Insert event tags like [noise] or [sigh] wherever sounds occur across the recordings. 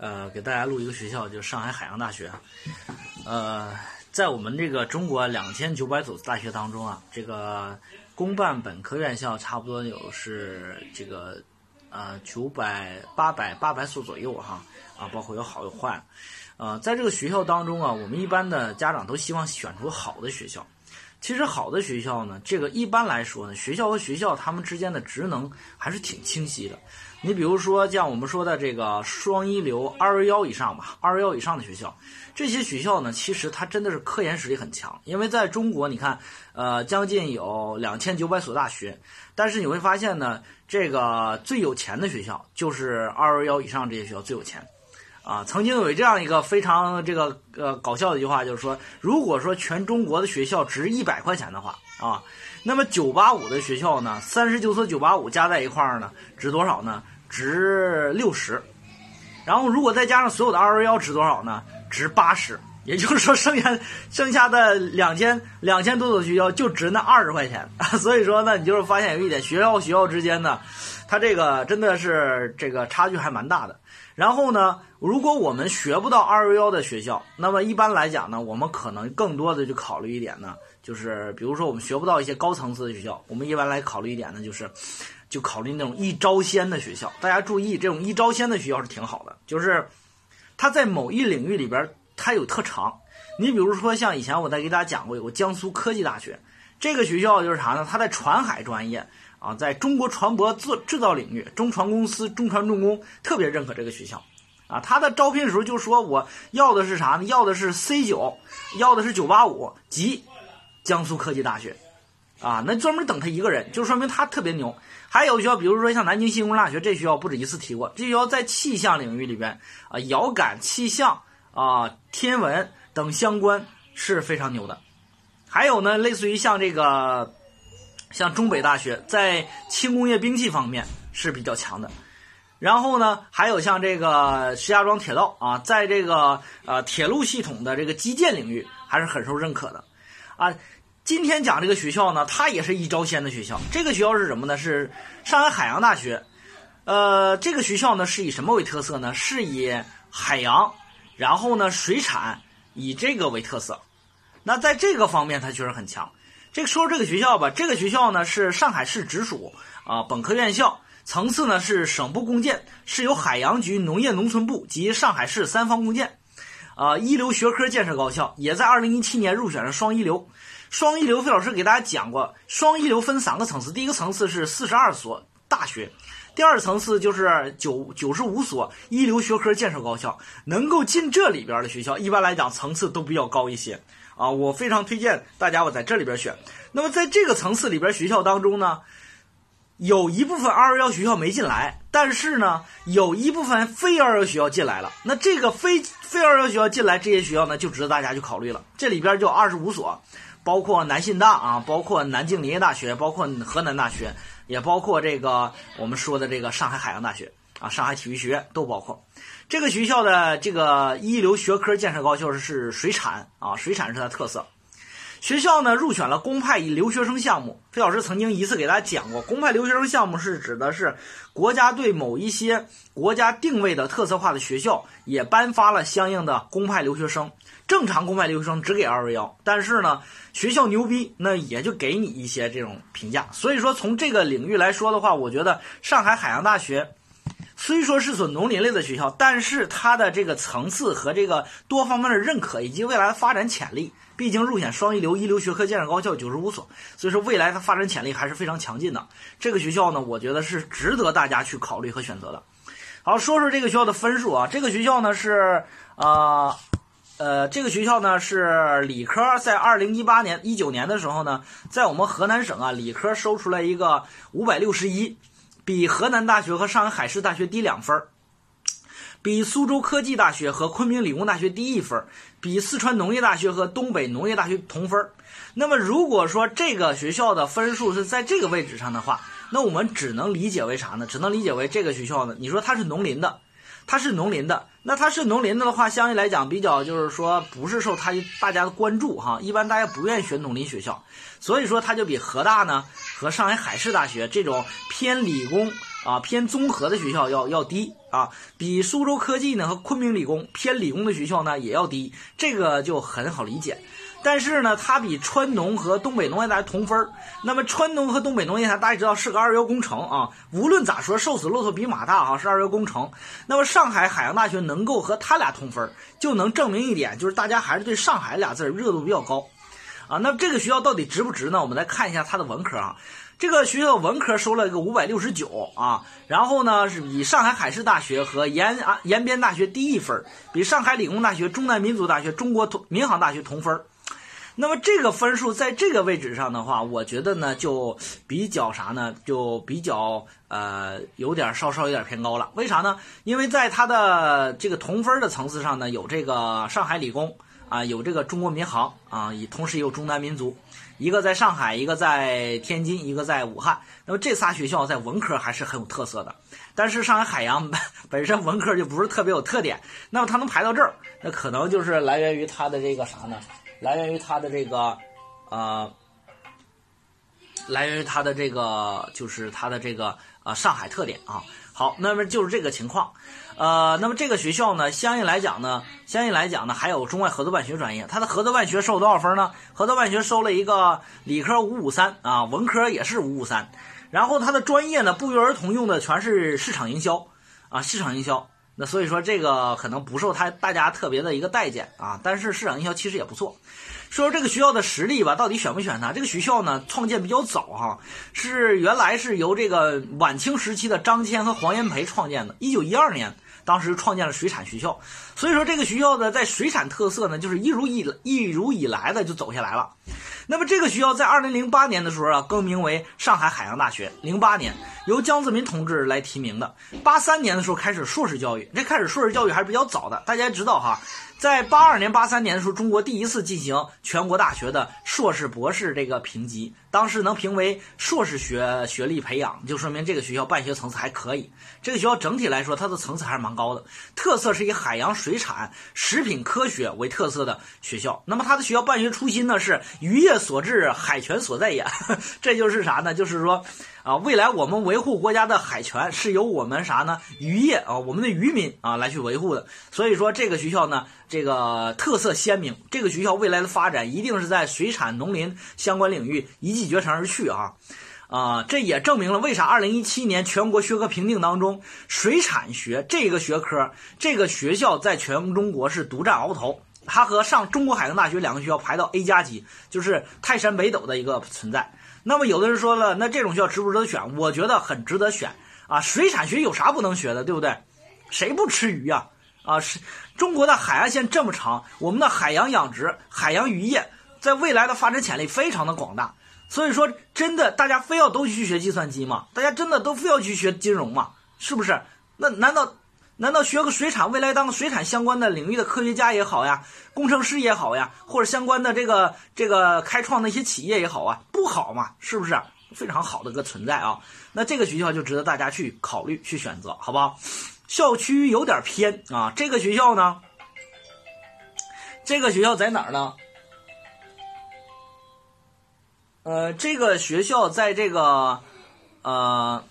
呃，给大家录一个学校，就是上海海洋大学。呃，在我们这个中国两千九百所大学当中啊，这个公办本科院校差不多有是这个呃九百八百八百所左右哈啊，包括有好有坏。呃，在这个学校当中啊，我们一般的家长都希望选出好的学校。其实好的学校呢，这个一般来说呢，学校和学校他们之间的职能还是挺清晰的。你比如说像我们说的这个双一流、二幺幺以上吧，二幺幺以上的学校，这些学校呢，其实它真的是科研实力很强。因为在中国，你看，呃，将近有两千九百所大学，但是你会发现呢，这个最有钱的学校就是二幺幺以上这些学校最有钱。啊，曾经有这样一个非常这个呃搞笑的一句话，就是说，如果说全中国的学校值一百块钱的话啊，那么九八五的学校呢，三十九所九八五加在一块儿呢，值多少呢？值六十。然后如果再加上所有的二幺幺，值多少呢？值八十。也就是说，剩下 [laughs] 剩下的两千两千多所学校就值那二十块钱。[laughs] 所以说呢，你就是发现有一点，学校学校之间呢，它这个真的是这个差距还蛮大的。然后呢，如果我们学不到二幺幺的学校，那么一般来讲呢，我们可能更多的就考虑一点呢，就是比如说我们学不到一些高层次的学校，我们一般来考虑一点呢，就是就考虑那种一招鲜的学校。大家注意，这种一招鲜的学校是挺好的，就是它在某一领域里边它有特长。你比如说像以前我在给大家讲过，有个江苏科技大学，这个学校就是啥呢？它在船海专业。啊，在中国船舶制制造领域，中船公司、中船重工特别认可这个学校，啊，他的招聘的时候就说我要的是啥呢？要的是 C 九，要的是九八五及江苏科技大学，啊，那专门等他一个人，就说明他特别牛。还有学校，比如说像南京新工大学，这学校不止一次提过，这学校在气象领域里边啊，遥感、气象啊、天文等相关是非常牛的。还有呢，类似于像这个。像中北大学在轻工业兵器方面是比较强的，然后呢，还有像这个石家庄铁道啊，在这个呃铁路系统的这个基建领域还是很受认可的，啊，今天讲这个学校呢，它也是一招鲜的学校。这个学校是什么呢？是上海海洋大学，呃，这个学校呢是以什么为特色呢？是以海洋，然后呢水产以这个为特色，那在这个方面它确实很强。这个说说这个学校吧，这个学校呢是上海市直属啊本科院校，层次呢是省部共建，是由海洋局、农业农村部及上海市三方共建，啊一流学科建设高校，也在二零一七年入选了双一流。双一流，费老师给大家讲过，双一流分三个层次，第一个层次是四十二所大学，第二层次就是九九十五所一流学科建设高校，能够进这里边的学校，一般来讲层次都比较高一些。啊，我非常推荐大家我在这里边选。那么在这个层次里边学校当中呢，有一部分二幺幺学校没进来，但是呢，有一部分非二幺幺学校进来了。那这个非非二幺幺学校进来，这些学校呢就值得大家去考虑了。这里边就二十五所，包括南信大啊，包括南京林业大学，包括河南大学，也包括这个我们说的这个上海海洋大学啊，上海体育学院都包括。这个学校的这个一流学科建设高校是水产啊，水产是它的特色。学校呢入选了公派留学生项目。费老师曾经一次给大家讲过，公派留学生项目是指的是国家对某一些国家定位的特色化的学校也颁发了相应的公派留学生。正常公派留学生只给二幺幺，但是呢学校牛逼，那也就给你一些这种评价。所以说从这个领域来说的话，我觉得上海海洋大学。虽说是所农林类的学校，但是它的这个层次和这个多方面的认可以及未来的发展潜力，毕竟入选双一流一流学科建设高校九十五所，所以说未来它发展潜力还是非常强劲的。这个学校呢，我觉得是值得大家去考虑和选择的。好，说说这个学校的分数啊，这个学校呢是呃呃，这个学校呢是理科，在二零一八年一九年的时候呢，在我们河南省啊，理科收出来一个五百六十一。比河南大学和上海海事大学低两分比苏州科技大学和昆明理工大学低一分比四川农业大学和东北农业大学同分那么如果说这个学校的分数是在这个位置上的话，那我们只能理解为啥呢？只能理解为这个学校呢，你说它是农林的。它是农林的，那它是农林的的话，相对来讲比较就是说不是受它大家的关注哈，一般大家不愿意选农林学校，所以说它就比河大呢和上海海事大学这种偏理工啊偏综合的学校要要低啊，比苏州科技呢和昆明理工偏理工的学校呢也要低，这个就很好理解。但是呢，它比川农和东北农业大学同分那么川农和东北农业大学大家知道是个二幺工程啊，无论咋说，瘦死骆驼比马大啊，是二幺工程。那么上海海洋大学能够和他俩同分就能证明一点，就是大家还是对上海俩字热度比较高啊。那这个学校到底值不值呢？我们来看一下它的文科啊。这个学校文科收了一个五百六十九啊，然后呢是比上海海事大学和延安延边大学低一分比上海理工大学、中南民族大学、中国同民航大学同分那么这个分数在这个位置上的话，我觉得呢就比较啥呢？就比较呃有点稍稍有点偏高了。为啥呢？因为在它的这个同分的层次上呢，有这个上海理工啊，有这个中国民航啊，也同时也有中南民族，一个在上海，一个在天津，一个在武汉。那么这仨学校在文科还是很有特色的。但是上海海洋 [laughs] 本身文科就不是特别有特点，那么它能排到这儿，那可能就是来源于它的这个啥呢？来源于它的这个，呃，来源于它的这个，就是它的这个呃上海特点啊。好，那么就是这个情况，呃，那么这个学校呢，相应来讲呢，相应来讲呢，还有中外合作办学专业，它的合作办学收了多少分呢？合作办学收了一个理科五五三啊，文科也是五五三，然后它的专业呢，不约而同用的全是市场营销啊，市场营销。那所以说这个可能不受他大家特别的一个待见啊，但是市场营销其实也不错。说说这个学校的实力吧，到底选不选它？这个学校呢，创建比较早哈，是原来是由这个晚清时期的张骞和黄炎培创建的，一九一二年。当时创建了水产学校，所以说这个学校呢，在水产特色呢，就是一如以一如以来的就走下来了。那么这个学校在二零零八年的时候啊，更名为上海海洋大学。零八年由江泽民同志来提名的。八三年的时候开始硕士教育，这开始硕士教育还是比较早的。大家知道哈，在八二年、八三年的时候，中国第一次进行全国大学的硕士、博士这个评级，当时能评为硕士学学历培养，就说明这个学校办学层次还可以。这个学校整体来说，它的层次还是蛮高的。特色是以海洋水产、食品科学为特色的学校。那么它的学校办学初心呢，是渔业。所致，海权所在也，这就是啥呢？就是说，啊，未来我们维护国家的海权是由我们啥呢？渔业啊，我们的渔民啊来去维护的。所以说，这个学校呢，这个特色鲜明。这个学校未来的发展一定是在水产、农林相关领域一骑绝尘而去啊！啊，这也证明了为啥二零一七年全国学科评定当中，水产学这个学科，这个学校在全中国是独占鳌头。它和上中国海洋大学两个学校排到 A 加级，就是泰山北斗的一个存在。那么有的人说了，那这种学校值不值得选？我觉得很值得选啊！水产学有啥不能学的，对不对？谁不吃鱼呀？啊，是中国的海岸线这么长，我们的海洋养殖、海洋渔业在未来的发展潜力非常的广大。所以说，真的大家非要都去学计算机吗？大家真的都非要去学金融吗？是不是？那难道？难道学个水产，未来当水产相关的领域的科学家也好呀，工程师也好呀，或者相关的这个这个开创的一些企业也好啊，不好嘛？是不是非常好的个存在啊？那这个学校就值得大家去考虑去选择，好不好？校区有点偏啊，这个学校呢，这个学校在哪儿呢？呃，这个学校在这个呃。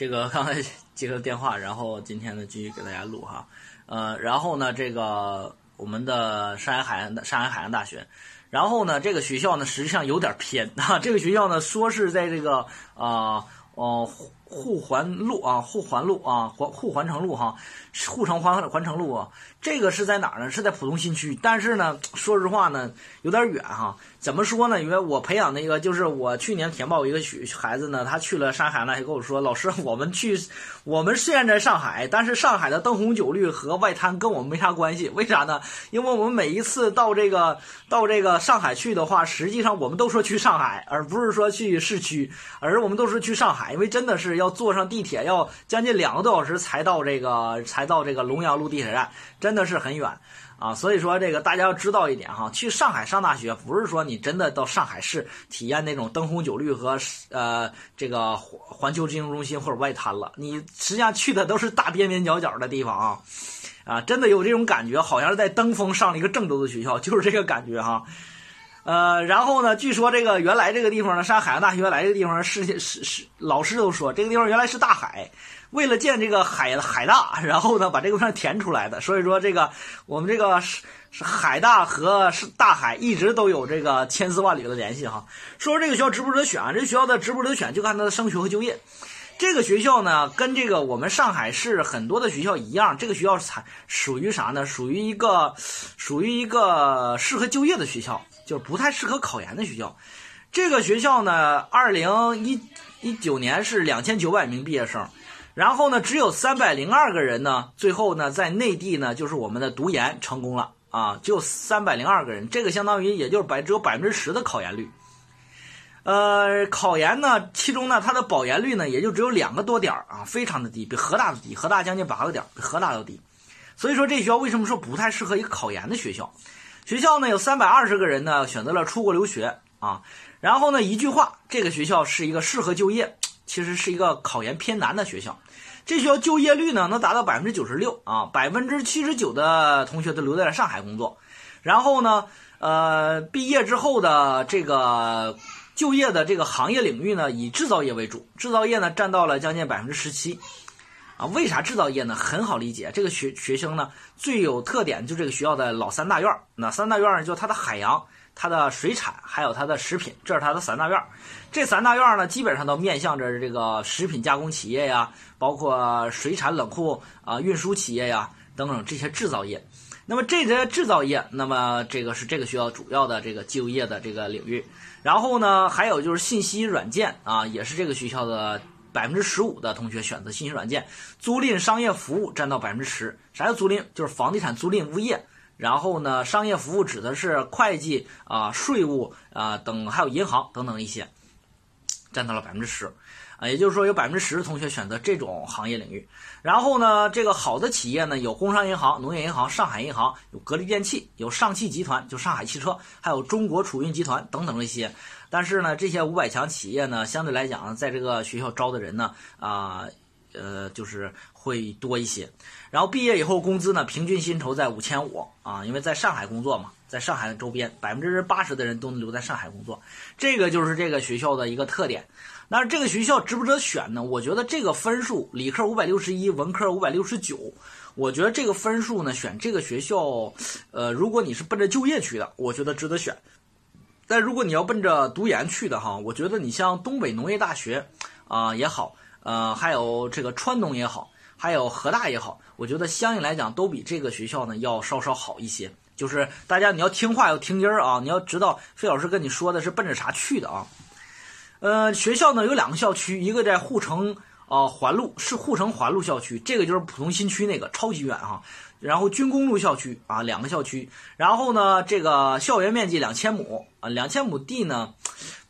这个 [laughs] 刚才接个电话，然后今天呢继续给大家录哈，呃，然后呢这个我们的上海海洋上海海洋大学，然后呢这个学校呢实际上有点偏 [laughs] 啊，这个学校呢说是在这个啊哦。沪环路啊，沪环路啊，环沪环城路哈，沪城环环城路啊，这个是在哪儿呢？是在浦东新区。但是呢，说实话呢，有点远哈。怎么说呢？因为我培养那个，就是我去年填报一个学孩子呢，他去了上海呢，还跟我说，老师，我们去，[laughs] 我们虽然在上海，但是上海的灯红酒绿和外滩跟我们没啥关系。为啥呢？因为我们每一次到这个到这个上海去的话，实际上我们都说去上海，而不是说去市区，而我们都是去上海，因为真的是。要坐上地铁要将近两个多小时才到这个才到这个龙阳路地铁站，真的是很远啊！所以说这个大家要知道一点哈，去上海上大学不是说你真的到上海市体验那种灯红酒绿和呃这个环环球金融中心或者外滩了，你实际上去的都是大边边角角的地方啊啊！真的有这种感觉，好像是在登峰上了一个郑州的学校，就是这个感觉哈。呃，然后呢，据说这个原来这个地方呢，上海海洋大学原来这个地方是是是老师都说这个地方原来是大海，为了建这个海海大，然后呢把这个地方填出来的。所以说这个我们这个是是海大和是大海一直都有这个千丝万缕的联系哈。说说这个学校值不值得选啊？这学校的值不值得选就看它的升学和就业。这个学校呢，跟这个我们上海市很多的学校一样，这个学校才属于啥呢？属于一个属于一个适合就业的学校。就是不太适合考研的学校，这个学校呢，二零一一九年是两千九百名毕业生，然后呢，只有三百零二个人呢，最后呢，在内地呢，就是我们的读研成功了啊，就三百零二个人，这个相当于也就是百只有百分之十的考研率。呃，考研呢，其中呢，它的保研率呢，也就只有两个多点啊，非常的低，比河大都低，河大将近八个点，比河大要低。所以说，这学校为什么说不太适合一个考研的学校？学校呢有三百二十个人呢选择了出国留学啊，然后呢一句话，这个学校是一个适合就业，其实是一个考研偏难的学校。这学校就业率呢能达到百分之九十六啊，百分之七十九的同学都留在了上海工作。然后呢，呃，毕业之后的这个就业的这个行业领域呢以制造业为主，制造业呢占到了将近百分之十七。啊，为啥制造业呢？很好理解，这个学学生呢最有特点就这个学校的老三大院儿。那三大院儿就它的海洋、它的水产，还有它的食品，这是它的三大院儿。这三大院儿呢，基本上都面向着这个食品加工企业呀，包括水产冷库啊、运输企业呀等等这些制造业。那么这些制造业，那么这个是这个学校主要的这个就业的这个领域。然后呢，还有就是信息软件啊，也是这个学校的。百分之十五的同学选择信息软件，租赁商业服务占到百分之十。啥叫租赁？就是房地产租赁物业。然后呢，商业服务指的是会计啊、税务啊等，还有银行等等一些，占到了百分之十。啊，也就是说有百分之十的同学选择这种行业领域。然后呢，这个好的企业呢，有工商银行、农业银行、上海银行，有格力电器，有上汽集团，就上海汽车，还有中国储运集团等等这些。但是呢，这些五百强企业呢，相对来讲，在这个学校招的人呢，啊，呃，就是会多一些。然后毕业以后，工资呢，平均薪酬在五千五啊，因为在上海工作嘛，在上海的周边，百分之八十的人都能留在上海工作，这个就是这个学校的一个特点。那这个学校值不值得选呢？我觉得这个分数，理科五百六十一，文科五百六十九，我觉得这个分数呢，选这个学校，呃，如果你是奔着就业去的，我觉得值得选。但如果你要奔着读研去的哈，我觉得你像东北农业大学啊也好，呃，还有这个川农也好，还有河大也好，我觉得相应来讲都比这个学校呢要稍稍好一些。就是大家你要听话要听音儿啊，你要知道费老师跟你说的是奔着啥去的啊。呃，学校呢有两个校区，一个在护城啊环路是护城环路校区，这个就是浦东新区那个超级远哈。然后军工路校区啊，两个校区。然后呢，这个校园面积两千亩啊，两千亩地呢，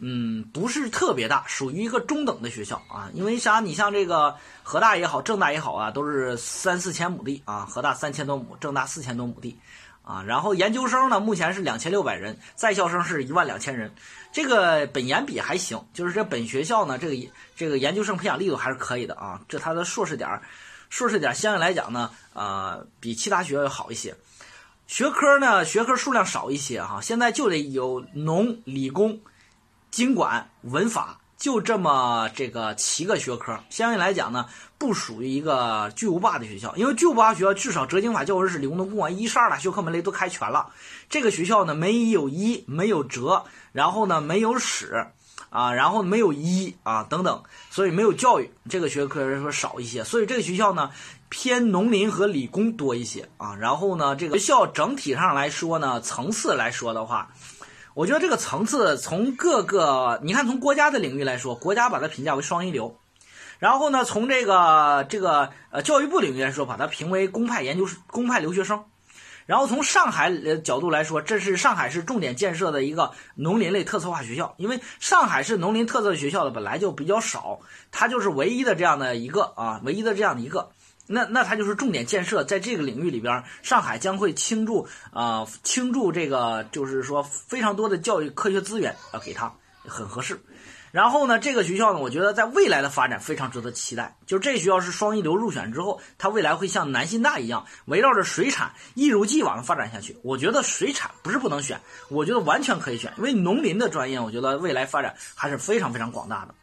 嗯，不是特别大，属于一个中等的学校啊。因为啥？你像这个河大也好，郑大也好啊，都是三四千亩地啊。河大三千多亩，郑大四千多亩地啊。然后研究生呢，目前是两千六百人，在校生是一万两千人。这个本研比还行，就是这本学校呢，这个这个研究生培养力度还是可以的啊。这他的硕士点儿。硕士点儿相对来讲呢，呃，比其他学校要好一些。学科呢，学科数量少一些哈。现在就得有农、理工、经管、文法，就这么这个七个学科。相对来讲呢，不属于一个巨无霸的学校，因为巨无霸学校至少哲经法、教文史、理工农工管一十二大学科门类都开全了。这个学校呢，没有医，没有哲，然后呢，没有史。啊，然后没有医啊等等，所以没有教育这个学科说少一些，所以这个学校呢偏农林和理工多一些啊。然后呢，这个学校整体上来说呢，层次来说的话，我觉得这个层次从各个你看从国家的领域来说，国家把它评价为双一流，然后呢，从这个这个呃教育部领域来说，把它评为公派研究公派留学生。然后从上海的角度来说，这是上海市重点建设的一个农林类特色化学校。因为上海市农林特色学校的本来就比较少，它就是唯一的这样的一个啊，唯一的这样的一个。那那它就是重点建设，在这个领域里边，上海将会倾注啊倾注这个，就是说非常多的教育科学资源啊给它，很合适。然后呢，这个学校呢，我觉得在未来的发展非常值得期待。就这学校是双一流入选之后，它未来会像南信大一样，围绕着水产一如既往的发展下去。我觉得水产不是不能选，我觉得完全可以选，因为农林的专业，我觉得未来发展还是非常非常广大的。